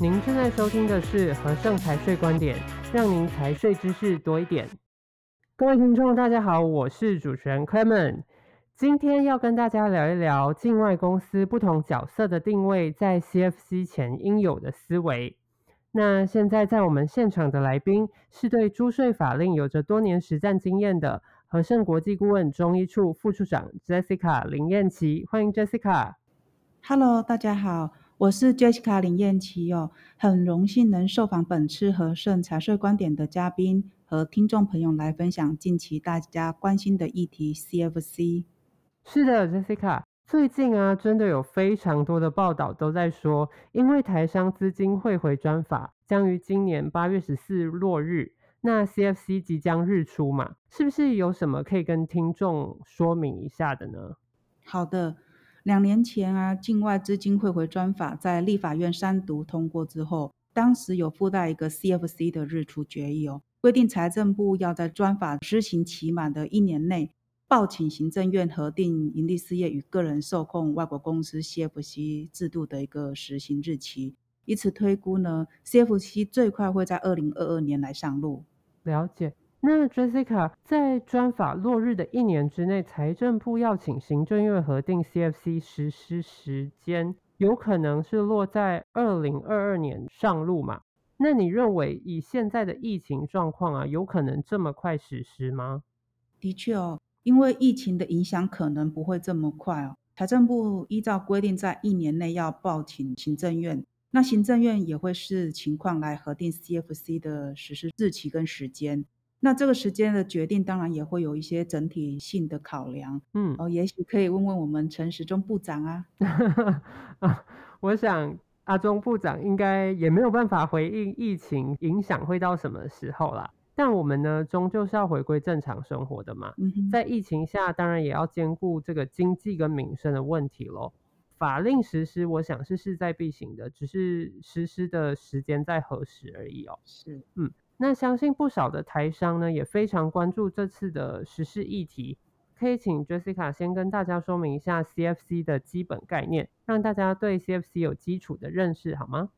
您正在收听的是和盛财税观点，让您财税知识多一点。各位听众，大家好，我是主持人 Clement。今天要跟大家聊一聊境外公司不同角色的定位，在 CFC 前应有的思维。那现在在我们现场的来宾是对租税法令有着多年实战经验的和盛国际顾问中医处副处长 Jessica 林彦琪，欢迎 Jessica。Hello，大家好。我是 Jessica 林燕琪哦，很荣幸能受访本次和盛财税观点的嘉宾和听众朋友来分享近期大家关心的议题 CFC。是的，Jessica，最近啊，真的有非常多的报道都在说，因为台商资金汇回专法将于今年八月十四日落日，那 CFC 即将日出嘛，是不是有什么可以跟听众说明一下的呢？好的。两年前啊，境外资金汇回专法在立法院三读通过之后，当时有附带一个 CFC 的日出决议哦，规定财政部要在专法施行期满的一年内，报请行政院核定营利事业与个人受控外国公司 CFC 制度的一个实行日期。以此推估呢，CFC 最快会在二零二二年来上路。了解。那 Jessica 在专法落日的一年之内，财政部要请行政院核定 CFC 实施时间，有可能是落在二零二二年上路嘛？那你认为以现在的疫情状况啊，有可能这么快实施吗？的确哦，因为疫情的影响可能不会这么快哦。财政部依照规定，在一年内要报请行政院，那行政院也会视情况来核定 CFC 的实施日期跟时间。那这个时间的决定，当然也会有一些整体性的考量。嗯，哦，也许可以问问我们陈时中部长 啊。我想阿中部长应该也没有办法回应疫情影响会到什么时候啦。但我们呢，终究是要回归正常生活的嘛。嗯，在疫情下，当然也要兼顾这个经济跟民生的问题喽。法令实施，我想是势在必行的，只是实施的时间在何时而已哦。是，嗯。那相信不少的台商呢，也非常关注这次的时事议题。可以请 Jessica 先跟大家说明一下 CFC 的基本概念，让大家对 CFC 有基础的认识，好吗？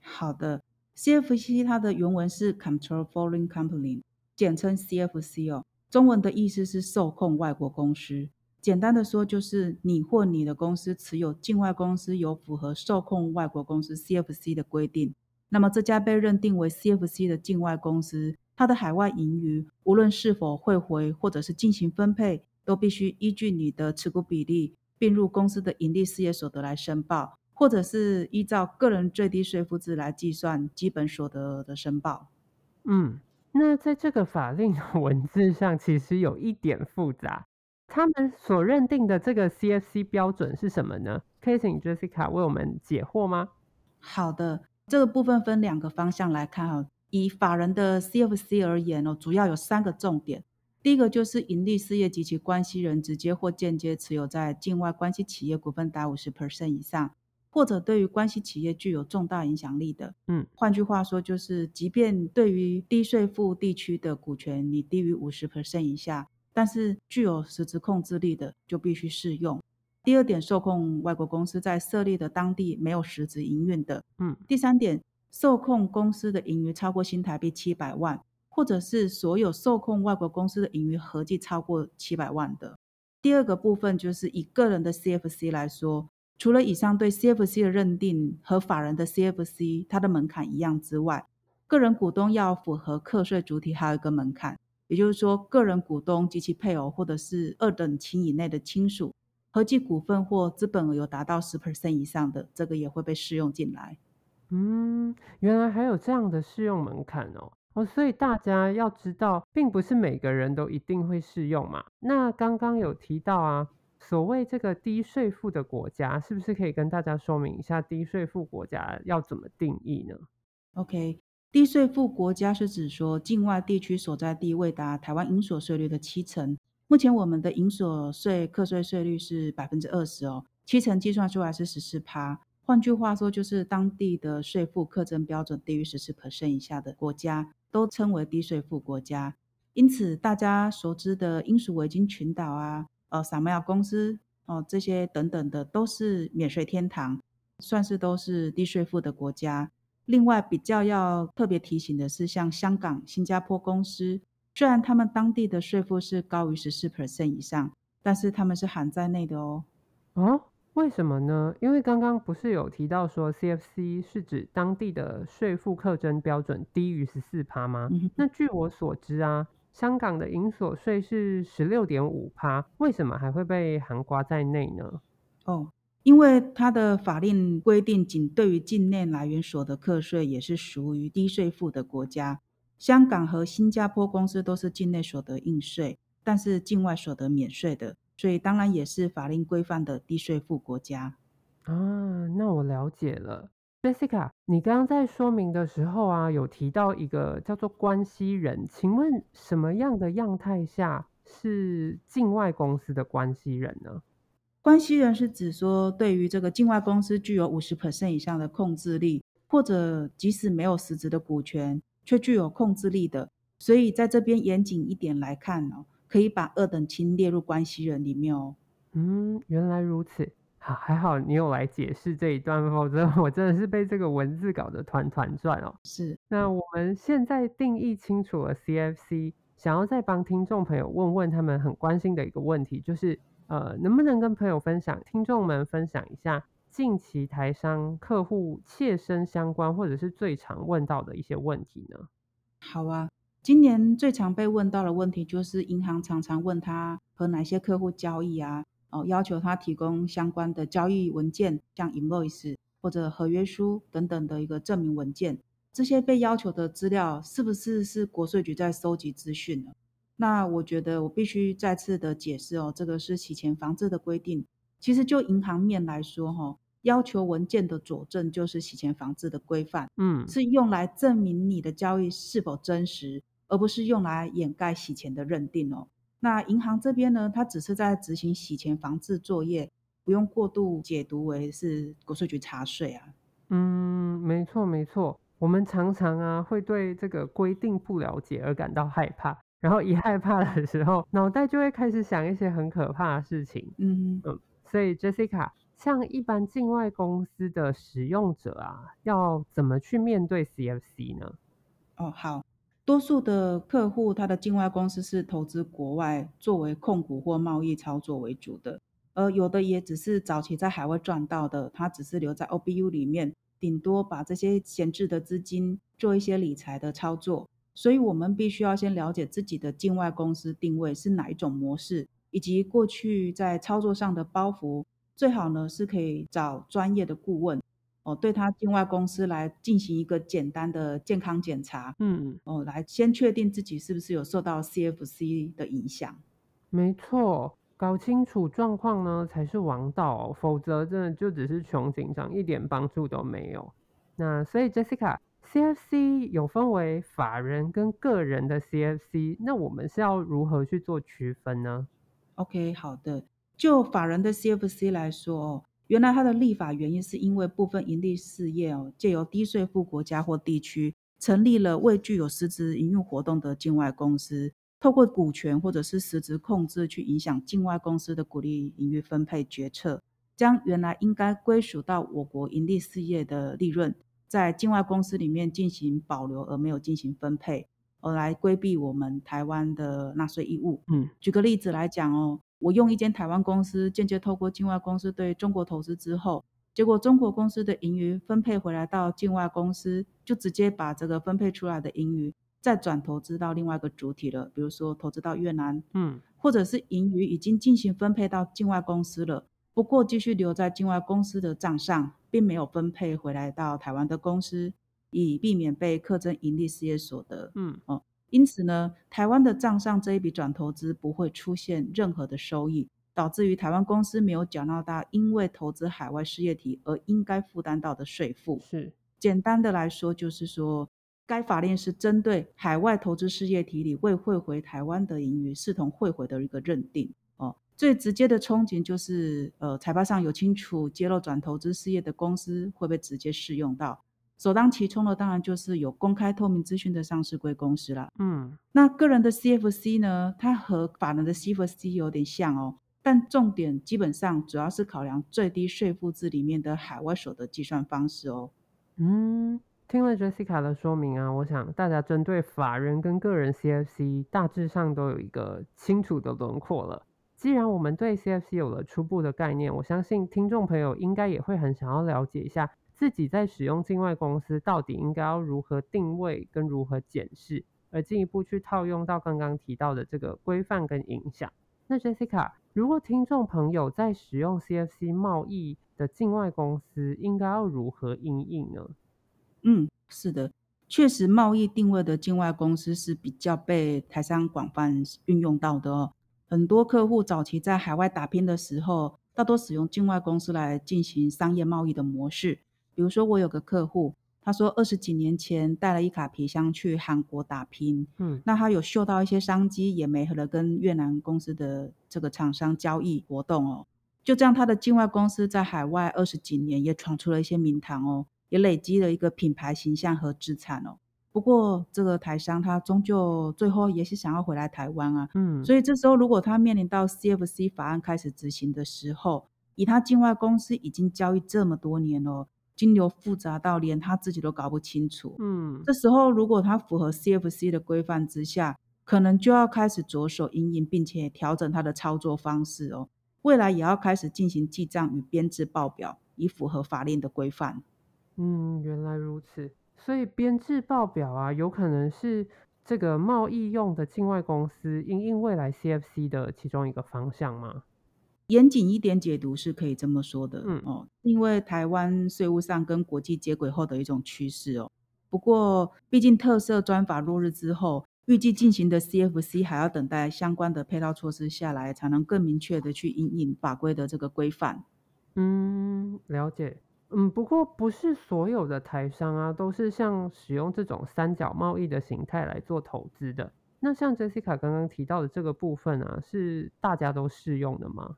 好的，CFC 它的原文是 Control Foreign Company，简称 CFC 哦。中文的意思是受控外国公司。简单的说，就是你或你的公司持有境外公司有符合受控外国公司 CFC 的规定。那么这家被认定为 CFC 的境外公司，它的海外盈余无论是否汇回或者是进行分配，都必须依据你的持股比例并入公司的盈利事业所得来申报，或者是依照个人最低税负制来计算基本所得的申报。嗯，那在这个法令文字上其实有一点复杂，他们所认定的这个 CFC 标准是什么呢？可以请 Jessica 为我们解惑吗？好的。这个部分分两个方向来看哈，以法人的 CFC 而言哦，主要有三个重点。第一个就是盈利事业及其关系人直接或间接持有在境外关系企业股份达五十 percent 以上，或者对于关系企业具有重大影响力的。嗯，换句话说就是，即便对于低税负地区的股权你低于五十 percent 以下，但是具有实质控制力的，就必须适用。第二点，受控外国公司在设立的当地没有实质营运的。嗯。第三点，受控公司的盈余超过新台币七百万，或者是所有受控外国公司的盈余合计超过七百万的。第二个部分就是以个人的 CFC 来说，除了以上对 CFC 的认定和法人的 CFC 它的门槛一样之外，个人股东要符合课税主体还有一个门槛，也就是说，个人股东及其配偶或者是二等亲以内的亲属。合计股份或资本额有达到十 percent 以上的，这个也会被适用进来。嗯，原来还有这样的适用门槛哦。哦，所以大家要知道，并不是每个人都一定会适用嘛。那刚刚有提到啊，所谓这个低税负的国家，是不是可以跟大家说明一下低税负国家要怎么定义呢？OK，低税负国家是指说境外地区所在地未达台湾应所税率的七成。目前我们的营所税课税税率是百分之二十哦，七成计算出来是十四趴。换句话说，就是当地的税负课征标准低于十四 percent 以下的国家，都称为低税负国家。因此，大家熟知的英属维京群岛啊、呃，萨摩亚公司哦、呃，这些等等的，都是免税天堂，算是都是低税负的国家。另外，比较要特别提醒的是，像香港、新加坡公司，虽然他们当地的税负是高于十四 percent 以上，但是他们是含在内的哦。哦，为什么呢？因为刚刚不是有提到说 CFC 是指当地的税负课征标准低于十四趴吗？嗯、那据我所知啊，香港的营所税是十六点五趴，为什么还会被含刮在内呢？哦。因为它的法令规定，仅对于境内来源所得课税也是属于低税负的国家。香港和新加坡公司都是境内所得应税，但是境外所得免税的，所以当然也是法令规范的低税负国家。啊，那我了解了。Jessica，你刚刚在说明的时候啊，有提到一个叫做关系人，请问什么样的样态下是境外公司的关系人呢？关系人是指说，对于这个境外公司具有五十 percent 以上的控制力，或者即使没有实质的股权，却具有控制力的。所以在这边严谨一点来看哦，可以把二等亲列入关系人里面哦。嗯，原来如此。好，还好你有来解释这一段，否则 我真的是被这个文字搞得团团转哦。是。那我们现在定义清楚了 CFC，想要再帮听众朋友问问他们很关心的一个问题，就是。呃，能不能跟朋友分享、听众们分享一下近期台商客户切身相关或者是最常问到的一些问题呢？好啊，今年最常被问到的问题就是银行常常问他和哪些客户交易啊，哦，要求他提供相关的交易文件，像 invoice 或者合约书等等的一个证明文件。这些被要求的资料是不是是国税局在收集资讯呢？那我觉得我必须再次的解释哦，这个是洗钱防治的规定。其实就银行面来说，哈，要求文件的佐证就是洗钱防治的规范，嗯，是用来证明你的交易是否真实，而不是用来掩盖洗钱的认定哦。那银行这边呢，它只是在执行洗钱防治作业，不用过度解读为是国税局查税啊。嗯，没错没错，我们常常啊会对这个规定不了解而感到害怕。然后一害怕的时候，脑袋就会开始想一些很可怕的事情。嗯嗯，所以 Jessica，像一般境外公司的使用者啊，要怎么去面对 CFC 呢？哦，好，多数的客户他的境外公司是投资国外，作为控股或贸易操作为主的，而有的也只是早期在海外赚到的，他只是留在 OBU 里面，顶多把这些闲置的资金做一些理财的操作。所以，我们必须要先了解自己的境外公司定位是哪一种模式，以及过去在操作上的包袱。最好呢是可以找专业的顾问哦，对他境外公司来进行一个简单的健康检查。嗯哦，来先确定自己是不是有受到 CFC 的影响。没错，搞清楚状况呢才是王道哦，否则真的就只是穷紧张，一点帮助都没有。那所以，Jessica。CFC 有分为法人跟个人的 CFC，那我们是要如何去做区分呢？OK，好的。就法人的 CFC 来说，原来它的立法原因是因为部分盈利事业哦，借由低税负国家或地区成立了未具有实质营运活动的境外公司，透过股权或者是实质控制去影响境外公司的股利盈余分配决策，将原来应该归属到我国营利事业的利润。在境外公司里面进行保留而没有进行分配，而来规避我们台湾的纳税义务。嗯，举个例子来讲哦，我用一间台湾公司间接透过境外公司对中国投资之后，结果中国公司的盈余分配回来到境外公司，就直接把这个分配出来的盈余再转投资到另外一个主体了，比如说投资到越南，嗯，或者是盈余已经进行分配到境外公司了。不过，继续留在境外公司的账上，并没有分配回来到台湾的公司，以避免被课征盈利事业所得。嗯哦，因此呢，台湾的账上这一笔转投资不会出现任何的收益，导致于台湾公司没有缴纳到因为投资海外事业体而应该负担到的税负。是简单的来说，就是说，该法令是针对海外投资事业体里未汇回台湾的盈余视同汇回的一个认定。哦最直接的憧憬就是，呃，财报上有清楚揭露转投资事业的公司会被直接适用到。首当其冲的当然就是有公开透明资讯的上市贵公司了。嗯，那个人的 CFC 呢，它和法人的 CFC 有点像哦，但重点基本上主要是考量最低税负制里面的海外所得计算方式哦。嗯，听了 Jessica 的说明啊，我想大家针对法人跟个人 CFC 大致上都有一个清楚的轮廓了。既然我们对 CFC 有了初步的概念，我相信听众朋友应该也会很想要了解一下自己在使用境外公司到底应该要如何定位跟如何检视，而进一步去套用到刚刚提到的这个规范跟影响。那 Jessica，如果听众朋友在使用 CFC 贸易的境外公司，应该要如何应应呢？嗯，是的，确实，贸易定位的境外公司是比较被台商广泛运用到的哦。很多客户早期在海外打拼的时候，大多使用境外公司来进行商业贸易的模式。比如说，我有个客户，他说二十几年前带了一卡皮箱去韩国打拼，嗯，那他有嗅到一些商机，也没合了跟越南公司的这个厂商交易活动哦。就这样，他的境外公司在海外二十几年也闯出了一些名堂哦。也累积了一个品牌形象和资产哦。不过这个台商他终究最后也是想要回来台湾啊。嗯。所以这时候如果他面临到 CFC 法案开始执行的时候，以他境外公司已经交易这么多年了，金流复杂到连他自己都搞不清楚。嗯。这时候如果他符合 CFC 的规范之下，可能就要开始着手因应，并且调整他的操作方式哦。未来也要开始进行记账与编制报表，以符合法令的规范。嗯，原来如此。所以编制报表啊，有可能是这个贸易用的境外公司因应未来 CFC 的其中一个方向吗？严谨一点解读是可以这么说的。嗯哦，因为台湾税务上跟国际接轨后的一种趋势哦。不过，毕竟特色专法落日之后，预计进行的 CFC 还要等待相关的配套措施下来，才能更明确的去因应法规的这个规范。嗯，了解。嗯，不过不是所有的台商啊，都是像使用这种三角贸易的形态来做投资的。那像 Jessica 刚刚提到的这个部分啊，是大家都适用的吗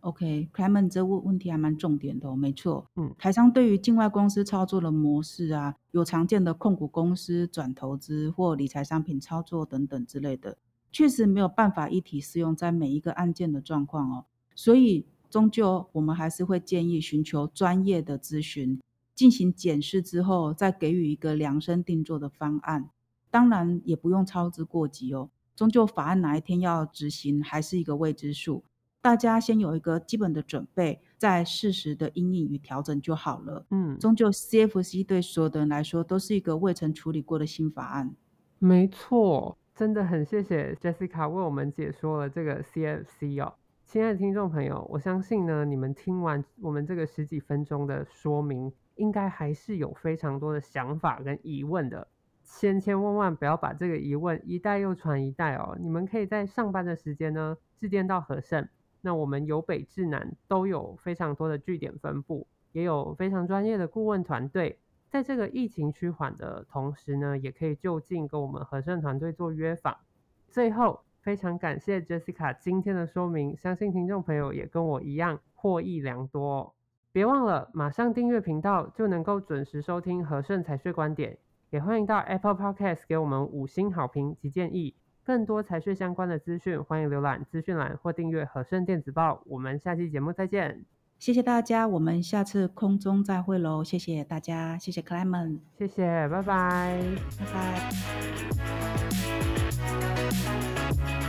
？OK，Clement，okay，这问问题还蛮重点的哦，没错。嗯，台商对于境外公司操作的模式啊，有常见的控股公司转投资或理财商品操作等等之类的，确实没有办法一体适用在每一个案件的状况哦，所以。终究，我们还是会建议寻求专业的咨询，进行检视之后，再给予一个量身定做的方案。当然，也不用操之过急哦。终究，法案哪一天要执行，还是一个未知数。大家先有一个基本的准备，再适时的因应与调整就好了。嗯，终究，CFC 对所有的人来说，都是一个未曾处理过的新法案。没错，真的很谢谢 Jessica 为我们解说了这个 CFC 哦。亲爱的听众朋友，我相信呢，你们听完我们这个十几分钟的说明，应该还是有非常多的想法跟疑问的。千千万万不要把这个疑问一代又传一代哦。你们可以在上班的时间呢，致电到和盛，那我们由北至南都有非常多的据点分布，也有非常专业的顾问团队。在这个疫情趋缓的同时呢，也可以就近跟我们和盛团队做约访。最后。非常感谢 Jessica 今天的说明，相信听众朋友也跟我一样获益良多。别忘了马上订阅频道，就能够准时收听和盛财税观点。也欢迎到 Apple Podcast 给我们五星好评及建议。更多财税相关的资讯，欢迎浏览资讯栏或订阅和盛电子报。我们下期节目再见。谢谢大家，我们下次空中再会喽。谢谢大家，谢谢 Clement，谢谢，拜拜，拜拜。